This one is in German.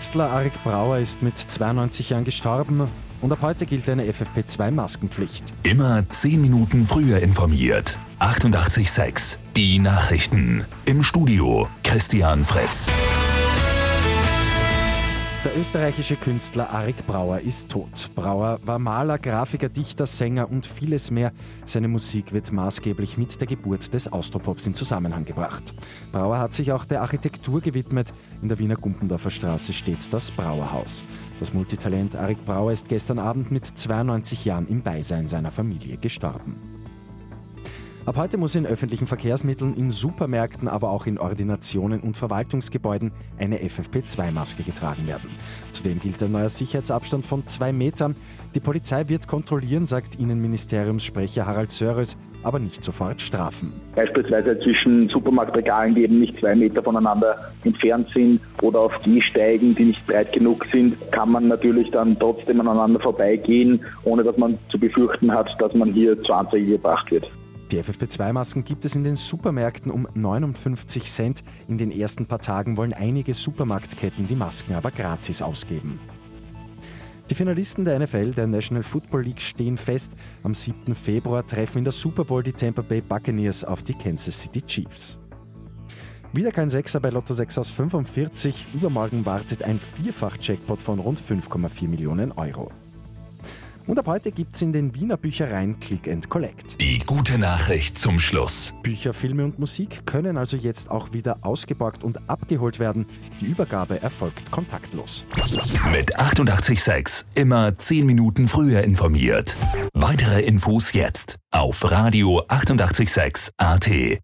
Künstler Arik Brauer ist mit 92 Jahren gestorben und ab heute gilt eine FFP2-Maskenpflicht. Immer 10 Minuten früher informiert. 88.6 Die Nachrichten. Im Studio Christian Fritz. Der österreichische Künstler Arik Brauer ist tot. Brauer war Maler, Grafiker, Dichter, Sänger und vieles mehr. Seine Musik wird maßgeblich mit der Geburt des Austropops in Zusammenhang gebracht. Brauer hat sich auch der Architektur gewidmet. In der Wiener Gumpendorfer Straße steht das Brauerhaus. Das Multitalent Arik Brauer ist gestern Abend mit 92 Jahren im Beisein seiner Familie gestorben. Ab heute muss in öffentlichen Verkehrsmitteln, in Supermärkten, aber auch in Ordinationen und Verwaltungsgebäuden eine FFP2-Maske getragen werden. Zudem gilt ein neuer Sicherheitsabstand von zwei Metern. Die Polizei wird kontrollieren, sagt Innenministeriumssprecher Harald Sörres, aber nicht sofort strafen. Beispielsweise zwischen Supermarktregalen, die eben nicht zwei Meter voneinander entfernt sind oder auf Gehsteigen, die nicht breit genug sind, kann man natürlich dann trotzdem aneinander vorbeigehen, ohne dass man zu befürchten hat, dass man hier zur Anzeige gebracht wird. Die FFP2-Masken gibt es in den Supermärkten um 59 Cent. In den ersten paar Tagen wollen einige Supermarktketten die Masken aber gratis ausgeben. Die Finalisten der NFL, der National Football League, stehen fest. Am 7. Februar treffen in der Super Bowl die Tampa Bay Buccaneers auf die Kansas City Chiefs. Wieder kein Sechser bei Lotto 6 aus 45. Übermorgen wartet ein Vierfach-Jackpot von rund 5,4 Millionen Euro. Und ab heute gibt es in den Wiener Büchereien Click and Collect. Die gute Nachricht zum Schluss. Bücher, Filme und Musik können also jetzt auch wieder ausgeborgt und abgeholt werden. Die Übergabe erfolgt kontaktlos. Mit 886 immer 10 Minuten früher informiert. Weitere Infos jetzt auf Radio 886 AT.